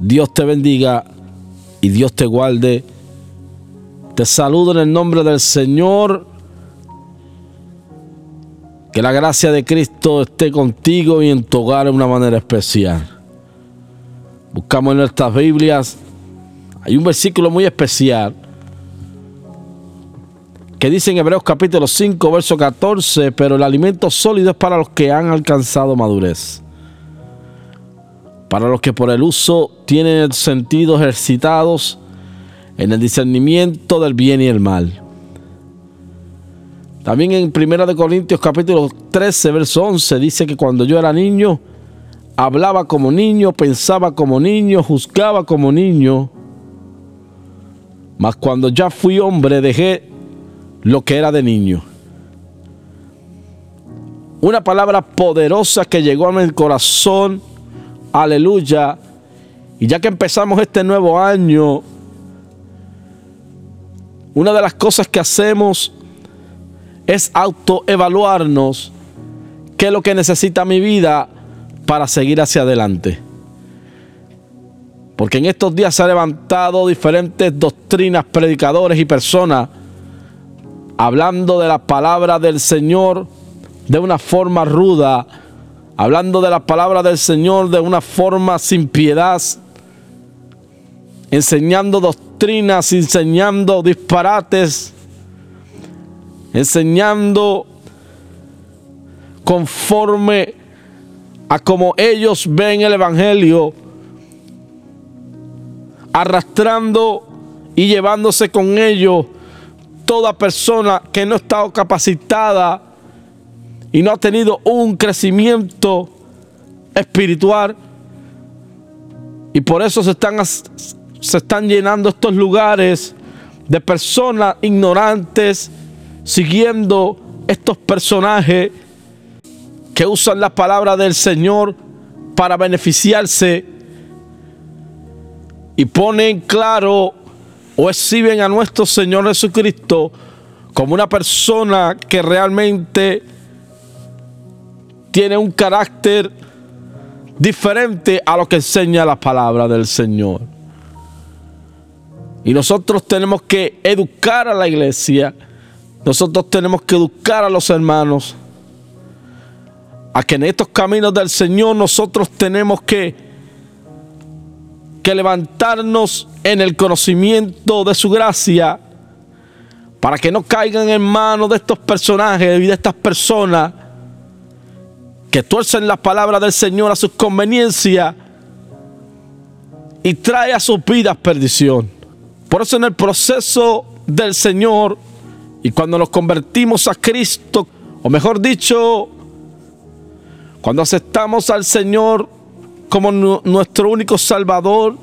Dios te bendiga y Dios te guarde. Te saludo en el nombre del Señor. Que la gracia de Cristo esté contigo y en tu hogar de una manera especial. Buscamos en nuestras Biblias. Hay un versículo muy especial que dice en Hebreos capítulo 5, verso 14, pero el alimento sólido es para los que han alcanzado madurez, para los que por el uso tienen sentidos ejercitados en el discernimiento del bien y el mal. También en 1 Corintios capítulo 13, verso 11 dice que cuando yo era niño, hablaba como niño, pensaba como niño, juzgaba como niño, mas cuando ya fui hombre dejé lo que era de niño. Una palabra poderosa que llegó a mi corazón. Aleluya. Y ya que empezamos este nuevo año, una de las cosas que hacemos es autoevaluarnos qué es lo que necesita mi vida para seguir hacia adelante. Porque en estos días se han levantado diferentes doctrinas, predicadores y personas hablando de la palabra del Señor de una forma ruda, hablando de la palabra del Señor de una forma sin piedad, enseñando doctrinas, enseñando disparates, enseñando conforme a como ellos ven el Evangelio, arrastrando y llevándose con ellos toda persona que no estado capacitada y no ha tenido un crecimiento espiritual. Y por eso se están, se están llenando estos lugares de personas ignorantes siguiendo estos personajes que usan la palabra del Señor para beneficiarse y ponen claro o exhiben a nuestro Señor Jesucristo como una persona que realmente tiene un carácter diferente a lo que enseña la palabra del Señor. Y nosotros tenemos que educar a la iglesia, nosotros tenemos que educar a los hermanos, a que en estos caminos del Señor nosotros tenemos que que levantarnos en el conocimiento de su gracia para que no caigan en manos de estos personajes y de estas personas que tuercen la palabra del Señor a sus conveniencias y trae a sus vidas perdición. Por eso en el proceso del Señor y cuando nos convertimos a Cristo, o mejor dicho, cuando aceptamos al Señor como nuestro único Salvador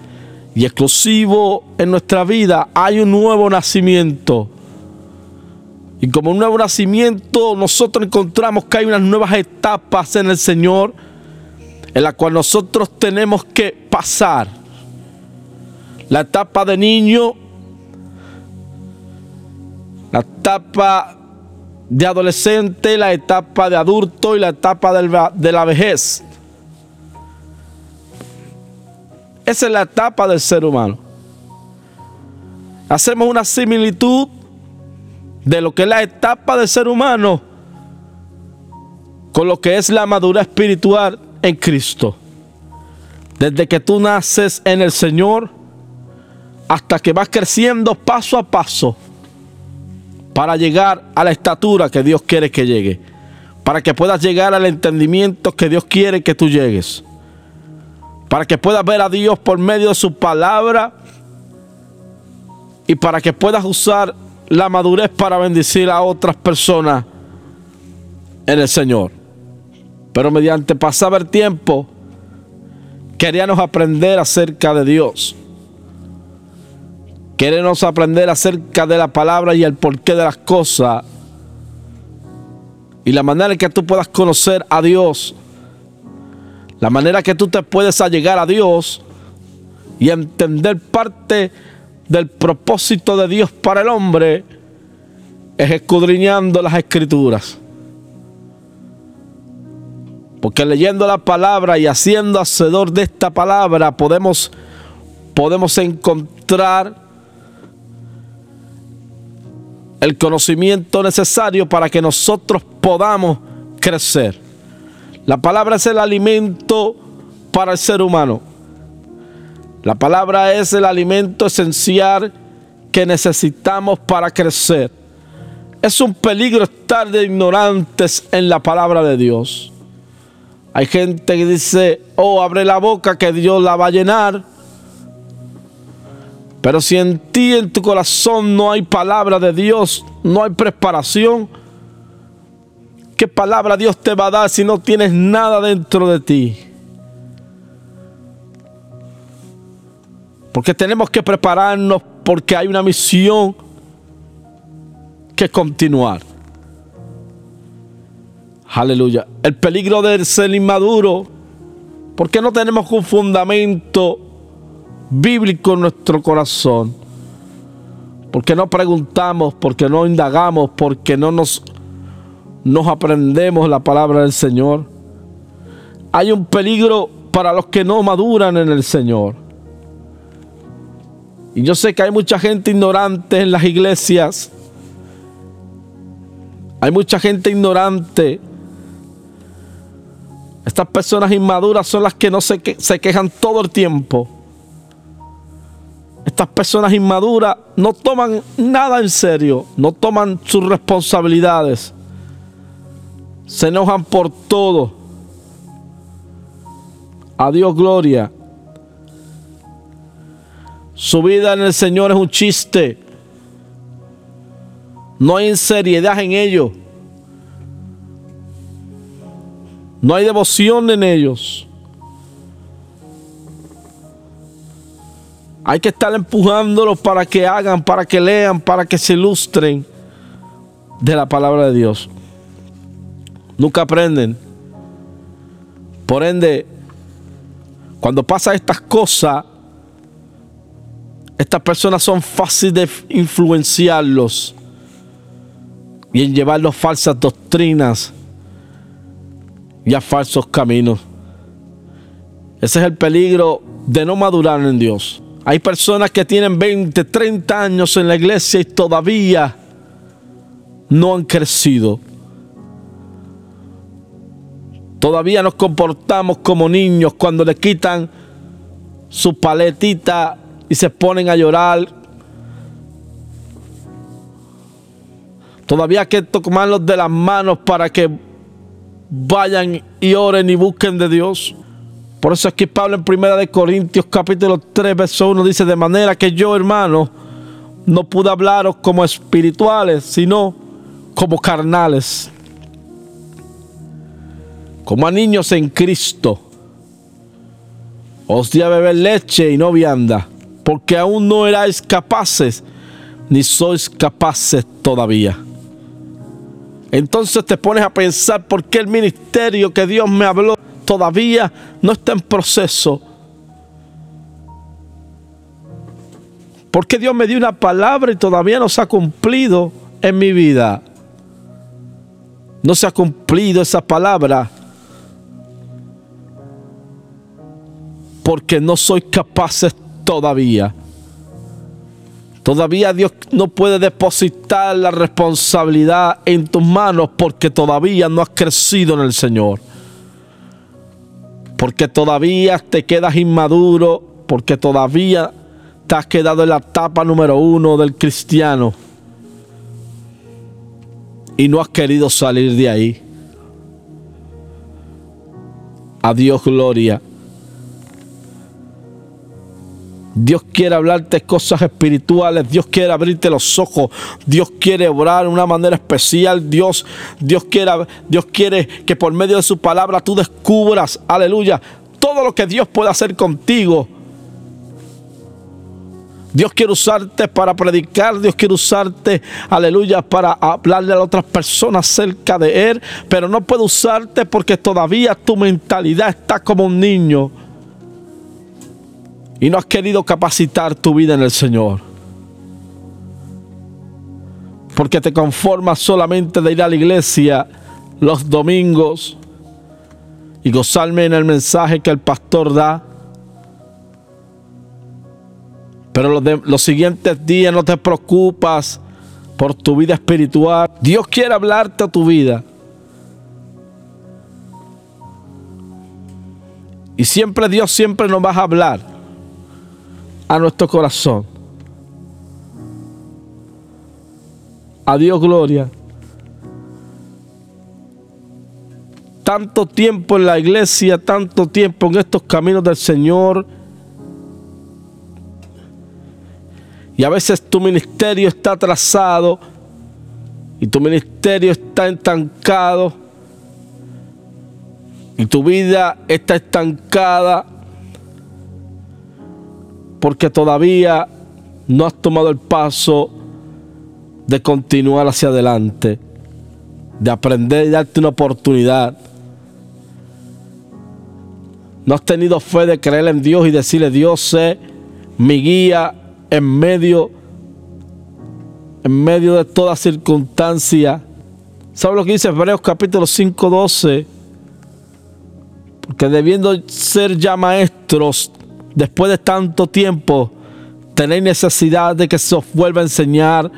y exclusivo en nuestra vida, hay un nuevo nacimiento. Y como un nuevo nacimiento, nosotros encontramos que hay unas nuevas etapas en el Señor en la cual nosotros tenemos que pasar. La etapa de niño, la etapa de adolescente, la etapa de adulto y la etapa de la vejez. Esa es la etapa del ser humano. Hacemos una similitud de lo que es la etapa del ser humano con lo que es la madura espiritual en Cristo. Desde que tú naces en el Señor hasta que vas creciendo paso a paso para llegar a la estatura que Dios quiere que llegue. Para que puedas llegar al entendimiento que Dios quiere que tú llegues para que puedas ver a Dios por medio de su palabra y para que puedas usar la madurez para bendecir a otras personas en el Señor. Pero mediante pasar el tiempo, queríamos aprender acerca de Dios. Queremos aprender acerca de la palabra y el porqué de las cosas. Y la manera en que tú puedas conocer a Dios la manera que tú te puedes allegar a Dios y entender parte del propósito de Dios para el hombre es escudriñando las escrituras. Porque leyendo la palabra y haciendo hacedor de esta palabra podemos podemos encontrar el conocimiento necesario para que nosotros podamos crecer. La palabra es el alimento para el ser humano. La palabra es el alimento esencial que necesitamos para crecer. Es un peligro estar de ignorantes en la palabra de Dios. Hay gente que dice, oh, abre la boca que Dios la va a llenar. Pero si en ti, en tu corazón, no hay palabra de Dios, no hay preparación, ¿qué palabra Dios te va a dar si no tienes nada dentro de ti? Porque tenemos que prepararnos porque hay una misión que continuar. Aleluya. El peligro de ser inmaduro, porque no tenemos un fundamento bíblico en nuestro corazón. Porque no preguntamos, porque no indagamos, porque no nos, nos aprendemos la palabra del Señor. Hay un peligro para los que no maduran en el Señor. Y yo sé que hay mucha gente ignorante en las iglesias. Hay mucha gente ignorante. Estas personas inmaduras son las que no se, se quejan todo el tiempo. Estas personas inmaduras no toman nada en serio, no toman sus responsabilidades. Se enojan por todo. A Dios gloria. Su vida en el Señor es un chiste. No hay seriedad en ellos. No hay devoción en ellos. Hay que estar empujándolos para que hagan, para que lean, para que se ilustren de la palabra de Dios. Nunca aprenden. Por ende, cuando pasa estas cosas, estas personas son fáciles de influenciarlos y en llevarlos falsas doctrinas y a falsos caminos. Ese es el peligro de no madurar en Dios. Hay personas que tienen 20, 30 años en la iglesia y todavía no han crecido. Todavía nos comportamos como niños cuando le quitan su paletita y se ponen a llorar. Todavía hay que tomarlos de las manos para que vayan y oren y busquen de Dios. Por eso es que Pablo en Primera de Corintios capítulo 3 verso 1 dice, de manera que yo hermano no pude hablaros como espirituales, sino como carnales, como a niños en Cristo. Os di a beber leche y no vianda porque aún no erais capaces, ni sois capaces todavía. Entonces te pones a pensar por qué el ministerio que Dios me habló todavía no está en proceso. Porque Dios me dio una palabra y todavía no se ha cumplido en mi vida. No se ha cumplido esa palabra. Porque no soy capaz todavía. Todavía Dios no puede depositar la responsabilidad en tus manos porque todavía no has crecido en el Señor. Porque todavía te quedas inmaduro, porque todavía te has quedado en la etapa número uno del cristiano y no has querido salir de ahí. A Dios gloria. Dios quiere hablarte cosas espirituales, Dios quiere abrirte los ojos, Dios quiere obrar de una manera especial, Dios, Dios quiere, Dios quiere que por medio de su palabra tú descubras, aleluya, todo lo que Dios puede hacer contigo. Dios quiere usarte para predicar, Dios quiere usarte, aleluya, para hablarle a otras personas acerca de Él, pero no puede usarte porque todavía tu mentalidad está como un niño y no has querido capacitar tu vida en el Señor. Porque te conformas solamente de ir a la iglesia los domingos y gozarme en el mensaje que el pastor da. Pero los, los siguientes días no te preocupas por tu vida espiritual. Dios quiere hablarte a tu vida. Y siempre Dios siempre nos va a hablar a nuestro corazón. A Dios gloria. Tanto tiempo en la iglesia, tanto tiempo en estos caminos del Señor. Y a veces tu ministerio está atrasado y tu ministerio está estancado y tu vida está estancada porque todavía no has tomado el paso de continuar hacia adelante, de aprender y darte una oportunidad. No has tenido fe de creer en Dios y decirle, Dios sé mi guía en medio, en medio de toda circunstancia. ¿Sabes lo que dice Hebreos capítulo 5, 12? Porque debiendo ser ya maestros, después de tanto tiempo, tenéis necesidad de que se os vuelva a enseñar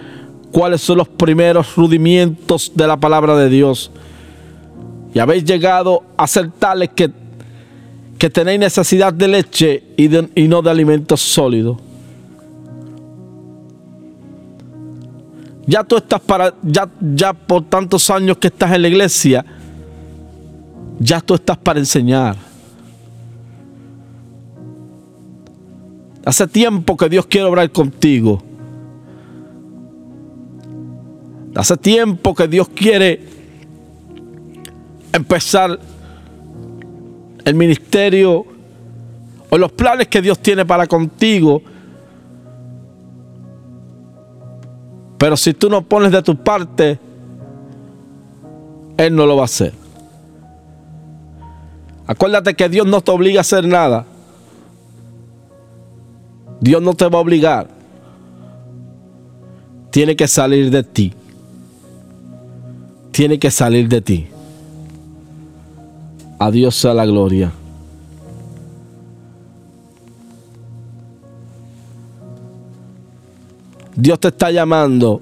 cuáles son los primeros rudimientos de la palabra de Dios. Y habéis llegado a ser tales que, que tenéis necesidad de leche y, y no de alimentos sólidos. Ya tú estás para, ya, ya por tantos años que estás en la iglesia, ya tú estás para enseñar. Hace tiempo que Dios quiere obrar contigo. Hace tiempo que Dios quiere empezar el ministerio o los planes que Dios tiene para contigo. Pero si tú no pones de tu parte, Él no lo va a hacer. Acuérdate que Dios no te obliga a hacer nada. Dios no te va a obligar. Tiene que salir de ti. Tiene que salir de ti. A Dios sea la gloria. Dios te está llamando.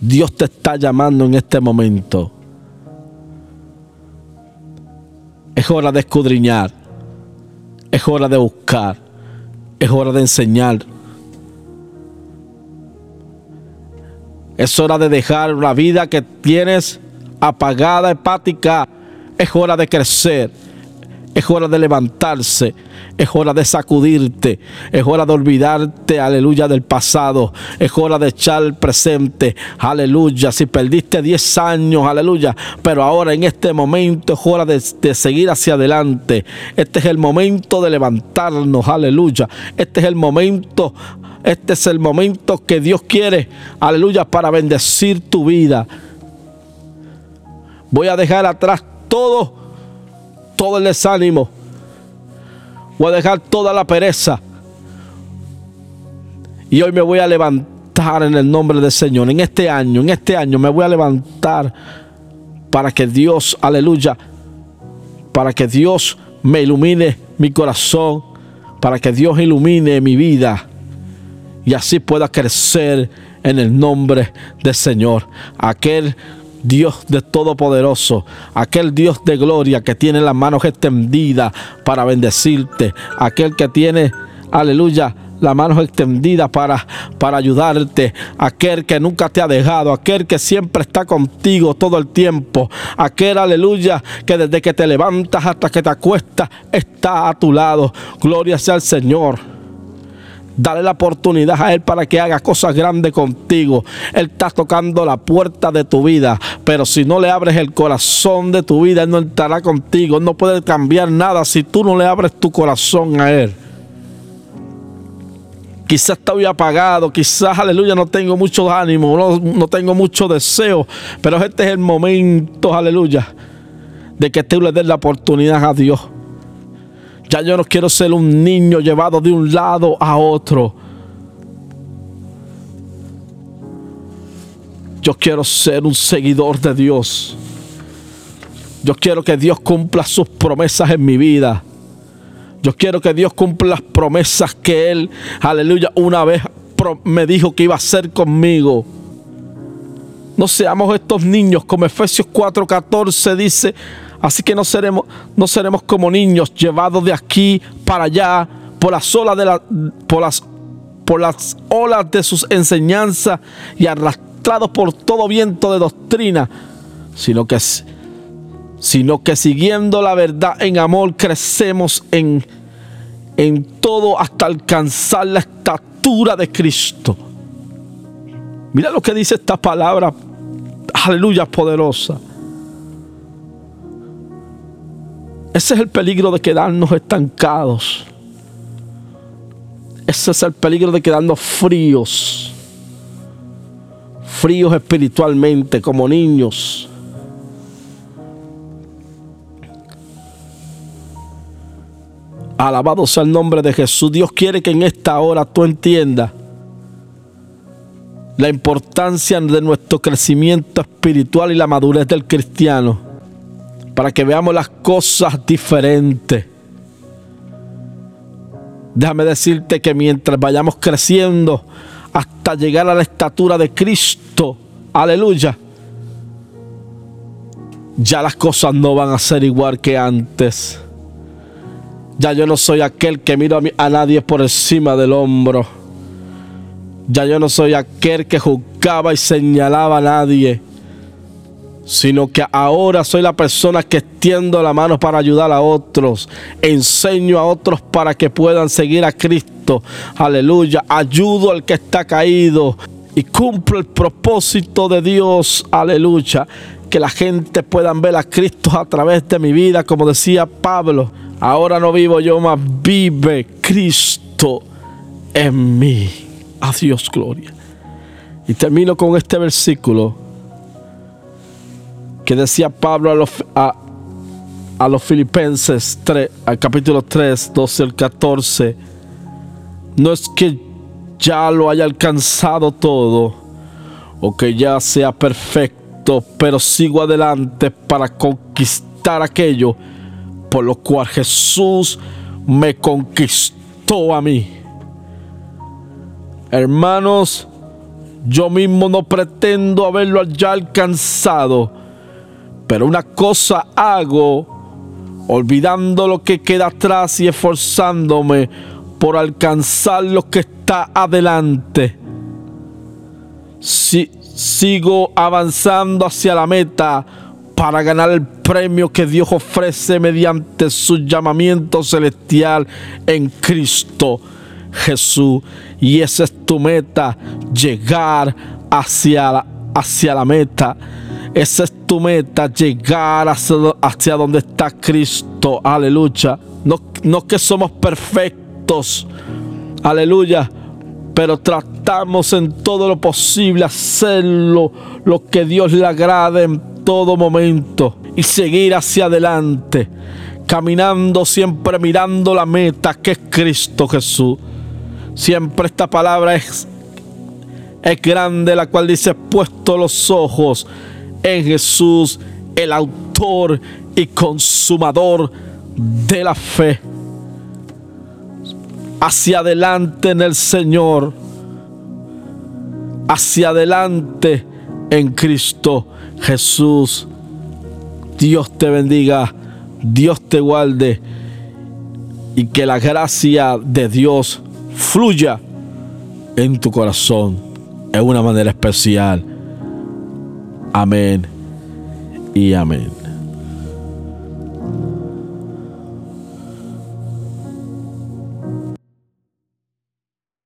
Dios te está llamando en este momento. Es hora de escudriñar. Es hora de buscar. Es hora de enseñar. Es hora de dejar la vida que tienes apagada, hepática. Es hora de crecer. Es hora de levantarse. Es hora de sacudirte. Es hora de olvidarte, aleluya, del pasado. Es hora de echar presente. Aleluya. Si perdiste 10 años, aleluya. Pero ahora en este momento es hora de, de seguir hacia adelante. Este es el momento de levantarnos. Aleluya. Este es el momento. Este es el momento que Dios quiere. Aleluya. Para bendecir tu vida. Voy a dejar atrás todo todo el desánimo. Voy a dejar toda la pereza. Y hoy me voy a levantar en el nombre del Señor. En este año, en este año me voy a levantar para que Dios, aleluya, para que Dios me ilumine mi corazón, para que Dios ilumine mi vida y así pueda crecer en el nombre del Señor. Aquel Dios de Todopoderoso, aquel Dios de gloria que tiene las manos extendidas para bendecirte, aquel que tiene, aleluya, las manos extendidas para, para ayudarte, aquel que nunca te ha dejado, aquel que siempre está contigo todo el tiempo, aquel, aleluya, que desde que te levantas hasta que te acuestas está a tu lado. Gloria sea al Señor. Dale la oportunidad a Él para que haga cosas grandes contigo. Él está tocando la puerta de tu vida. Pero si no le abres el corazón de tu vida, Él no entrará contigo. Él no puede cambiar nada si tú no le abres tu corazón a Él. Quizás estoy apagado, quizás, aleluya, no tengo mucho ánimo, no, no tengo mucho deseo. Pero este es el momento, aleluya, de que tú le des la oportunidad a Dios ya yo no quiero ser un niño llevado de un lado a otro. Yo quiero ser un seguidor de Dios. Yo quiero que Dios cumpla sus promesas en mi vida. Yo quiero que Dios cumpla las promesas que Él, aleluya, una vez me dijo que iba a hacer conmigo. No seamos estos niños, como Efesios 4:14 dice, así que no seremos, no seremos como niños llevados de aquí para allá por las olas de sus enseñanzas y arrastrados por todo viento de doctrina, sino que sino que siguiendo la verdad en amor crecemos en, en todo hasta alcanzar la estatura de Cristo. Mira lo que dice esta palabra, aleluya poderosa. Ese es el peligro de quedarnos estancados. Ese es el peligro de quedarnos fríos. Fríos espiritualmente como niños. Alabado sea el nombre de Jesús. Dios quiere que en esta hora tú entiendas la importancia de nuestro crecimiento espiritual y la madurez del cristiano. Para que veamos las cosas diferentes. Déjame decirte que mientras vayamos creciendo hasta llegar a la estatura de Cristo, aleluya, ya las cosas no van a ser igual que antes. Ya yo no soy aquel que miro a, nadie por encima del hombro. Ya yo no soy aquel que juzgaba y señalaba a nadie. Sino que ahora soy la persona que extiendo la mano para ayudar a otros. Enseño a otros para que puedan seguir a Cristo. Aleluya. Ayudo al que está caído. Y cumplo el propósito de Dios. Aleluya. Que la gente pueda ver a Cristo a través de mi vida. Como decía Pablo. Ahora no vivo yo, más vive Cristo en mí. A Dios gloria. Y termino con este versículo que decía Pablo a los, a, los filipenses 3, al capítulo 3, 12 al 14. No es que ya lo haya alcanzado todo o que ya sea perfecto, pero sigo adelante para conquistar aquello por lo cual Jesús me conquistó a mí. Hermanos, yo mismo no pretendo haberlo ya alcanzado, pero una cosa hago, olvidando lo que queda atrás y esforzándome por alcanzar lo que está adelante. Si, sigo avanzando hacia la meta para ganar el premio que Dios ofrece mediante su llamamiento celestial en Cristo Jesús. Y esa es tu meta, llegar hacia la, hacia la meta. Esa es tu meta, llegar hacia, hacia donde está Cristo. Aleluya. No, no que somos perfectos. Aleluya. Pero tratamos en todo lo posible hacerlo lo que Dios le agrade en todo momento y seguir hacia adelante, caminando siempre mirando la meta que es Cristo Jesús. Siempre esta palabra es, es grande, la cual dice, puesto los ojos en Jesús, el autor y consumador de la fe. Hacia adelante en el Señor. Hacia adelante en Cristo Jesús. Dios te bendiga, Dios te guarde y que la gracia de Dios fluya en tu corazón en una manera especial. Amén y amén.